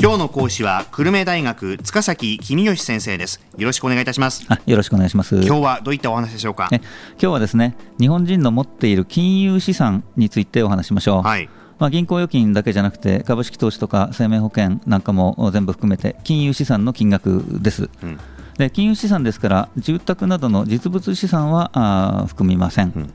今日の講師は久留米大学塚崎公義先生です。よろしくお願いいたします。あよろしくお願いします。今日はどういったお話でしょうか？今日はですね日本人の持っている金融資産についてお話しましょう。はい。まあ、銀行預金だけじゃなくて株式投資とか生命保険なんかも全部含めて金融資産の金額です、うん。で金融資産ですから住宅などの実物資産はあー含みません、うん。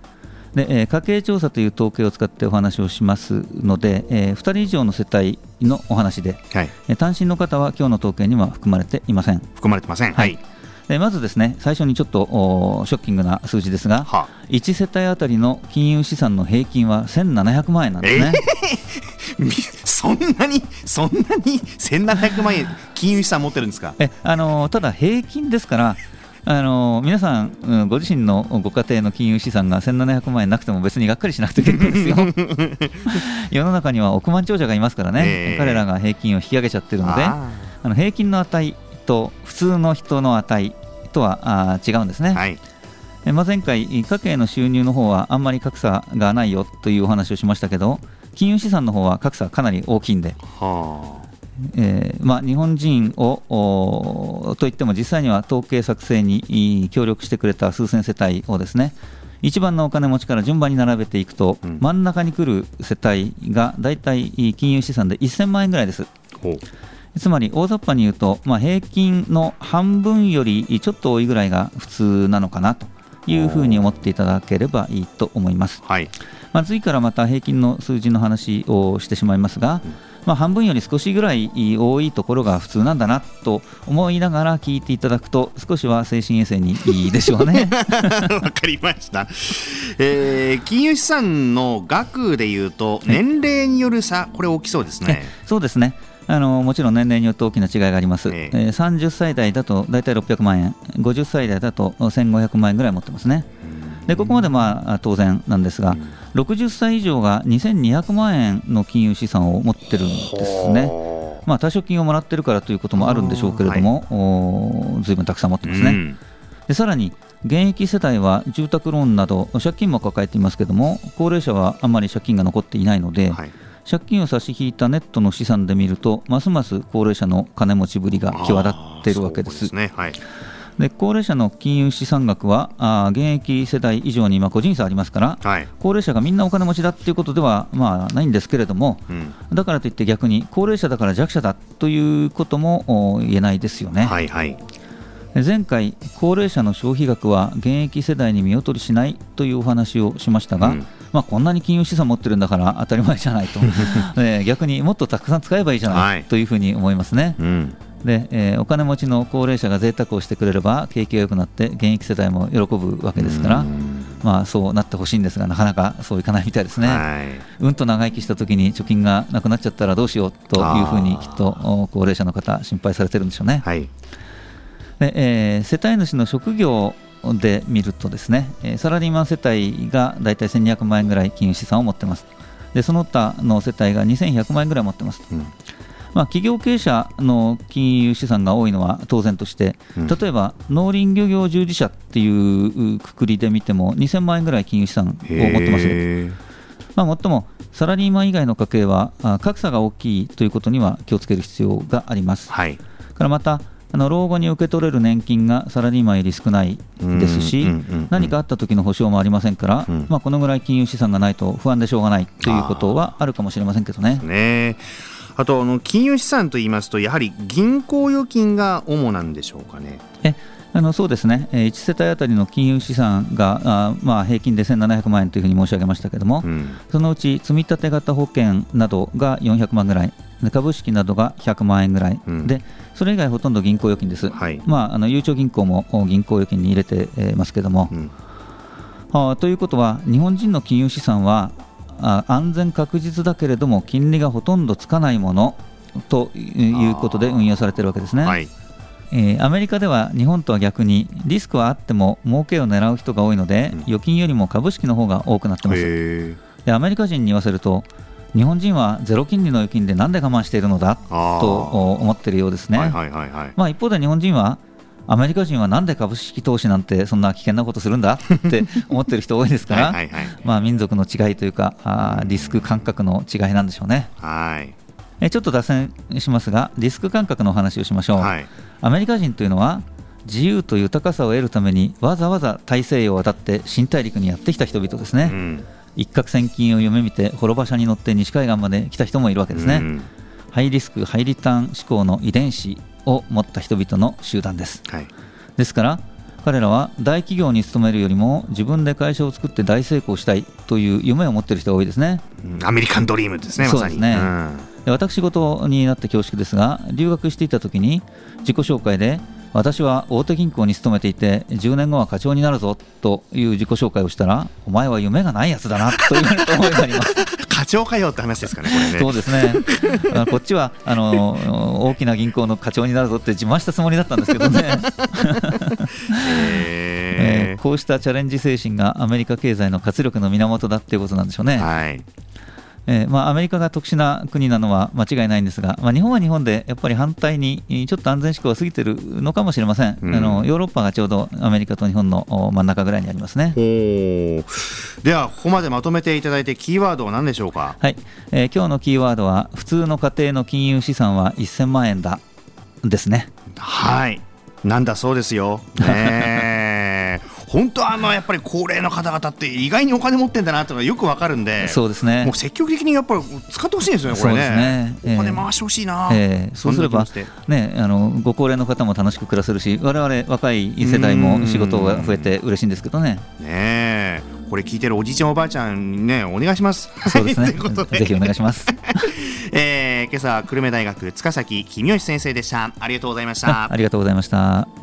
でえー家計調査という統計を使ってお話をしますので、え2人以上の世帯のお話で、はい。えー単身の方は今日の統計には含まれていません。含まれてません。はい。でまずですね最初にちょっとおショッキングな数字ですがは1世帯当たりの金融資産の平均は1700万円なんですね、みそんなにそんなに1700万円金融資産持ってるんですか？えあのただ平均ですからあの皆さん、うんご自身のご家庭の金融資産が1700万円なくても別にがっかりしなくて結構ですよ。世の中には億万長者がいますからね、ええ。彼らが平均を引き上げちゃってるのでああ。の平均の値と普通の人の値とはあー違うんですね、ーはい。えまあ、前回家計の収入の方はあんまり格差がないよというお話をしましたけど金融資産の方は格差かなり大きいんで。はえーまあ、日本人をおといっても実際には統計作成にい協力してくれた数千世帯をですね一番のお金持ちから順番に並べていくと、うん真ん中に来る世帯が大体金融資産で1000万円ぐらいです。つまり大雑把に言うと、まあ、平均の半分よりちょっと多いぐらいが普通なのかなというふうに思っていただければいいと思います。はいまあ、次からまた平均の数字の話をしてしまいますが、まあ、半分より少しぐらい多いところが普通なんだなと思いながら聞いていただくと少しは精神衛生にいいでしょうね。わかりました、えー金融資産の額でいうと年齢による差これ大きそうですね。そうですね。あのもちろん年齢によって大きな違いがあります、ええ。えー30歳代だと大体600万円。50歳代だと1500万円ぐらい持ってますね。でここまでまあ当然なんですが60歳以上が2200万円の金融資産を持ってるんですね。まあ、退職金をもらってるからということもあるんでしょうけれども、ずいぶんたくさん持ってますね。うん。でさらに現役世帯は住宅ローンなど借金も抱えていますけども高齢者はあんまり借金が残っていないので、はい。借金を差し引いたネットの資産で見るとますます高齢者の金持ちぶりが際立っているわけです。あーそうね。はいで高齢者の金融資産額はあー現役世代以上にまあ個人差ありますからはい。高齢者がみんなお金持ちだっていうことではまあないんですけれどもうん。だからといって逆に高齢者だから弱者だということもお言えないですよね。はいはい。前回、高齢者の消費額は現役世代に見劣りしないというお話をしましたが、うん。まあ、こんなに金融資産持ってるんだから当たり前じゃないと、えー逆にもっとたくさん使えばいいじゃない、はい。というふうに思いますね。うんで、えーお金持ちの高齢者が贅沢をしてくれれば景気が良くなって現役世代も喜ぶわけですから、うん。まあ、そうなってほしいんですがなかなかそういかないみたいですね。はい。うんと長生きした時に貯金がなくなっちゃったらどうしようというふうにきっとお高齢者の方心配されてるんでしょうね。はい。でえー世帯主の職業で見るとですね、えーサラリーマン世帯がだいたい1200万円ぐらい金融資産を持ってます。でその他の世帯が2100万円ぐらい持ってます、うんまあ、企業経営者の金融資産が多いのは当然としてうん。例えば農林漁業従事者っていうくくりで見ても2000万円ぐらい金融資産を持ってますまあ、もっともサラリーマン以外の家計はあ格差が大きいということには気をつける必要があります。はい。からまたあの老後に受け取れる年金がサラリーマンより少ないですし、何かあった時の保証もありませんから、うん。まあ、このぐらい金融資産がないと不安でしょうがないということはあるかもしれませんけどね。ねあとあの金融資産といいますとやはり銀行預金が主なんでしょうかね。えあのそうですね、えー1世帯当たりの金融資産があ、まあ、平均で1700万円というふうに申し上げましたけども、うん。そのうち積立型保険などが400万ぐらい、で株式などが100万円ぐらい、うん。でそれ以外ほとんど銀行預金です。はい。まあ、あのゆうちょ銀行もお銀行預金に入れてえーますけども、うん。あということは、日本人の金融資産はあ安全確実だけれども、金利がほとんどつかないものということで運用されているわけですね。はいえーアメリカでは日本とは逆にリスクはあっても儲けを狙う人が多いので、うん預金よりも株式の方が多くなってます。へでアメリカ人に言わせると日本人はゼロ金利の預金でなんで我慢しているのだとお思っているようですね。はいはいはいはいまあ、一方で日本人はアメリカ人はなんで株式投資なんてそんな危険なことするんだ？って思ってる人多いですから、まあ、民族の違いというかあーリスク感覚の違いなんでしょうね。はい。えちょっと脱線しますがリスク感覚のお話をしましょう、はい。アメリカ人というのは自由と豊かさを得るためにわざわざ大西洋を渡って新大陸にやってきた人々ですね、うん。一攫千金を夢見て滅場車に乗って西海岸まで来た人もいるわけですね、うん。ハイリスクハイリターン思考の遺伝子を持った人々の集団です。はい。ですから彼らは大企業に勤めるよりも自分で会社を作って大成功したいという夢を持っている人が多いですね。うん。アメリカンドリームですねそうですね。ん。で私事になって恐縮ですが留学していた時に自己紹介で私は大手銀行に勤めていて10年後は課長になるぞという自己紹介をしたらお前は夢がないやつだなと言われた覚えがあります課長かよって話ですかねこれね。そうですね。あこっちはあの大きな銀行の課長になるぞって自慢したつもりだったんですけどね、えへー。こうしたチャレンジ精神がアメリカ経済の活力の源だっていうことなんでしょうね、ーはいえーまあ、アメリカが特殊な国なのは間違いないんですが、まあ、日本は日本でやっぱり反対にえーちょっと安全志向が過ぎてるのかもしれません、うん。あのヨーロッパがちょうどアメリカと日本のお真ん中ぐらいにありますね。ではここまでまとめていただいてキーワードは何でしょうか？はい、えー今日のキーワードは普通の家庭の金融資産は1000万円だ。ですね。はい。なんだそうですよ。ねえ 本当あのやっぱり高齢の方々って意外にお金持ってんだなっていうのがよくわかるんでそうですね。もう積極的にやっぱり使ってほしいんですよねこれね。ねええお金回してほしいな、えーそうすればね、あのご高齢の方も楽しく暮らせるし我々若い世代も仕事が増えて嬉しいんですけどね。ねえ。これ聞いてるおじいちゃんおばあちゃんにねお願いします。そうですね。ぜひお願いします。えー今朝は久留米大学塚崎君吉先生でした。ありがとうございました。ありがとうございました。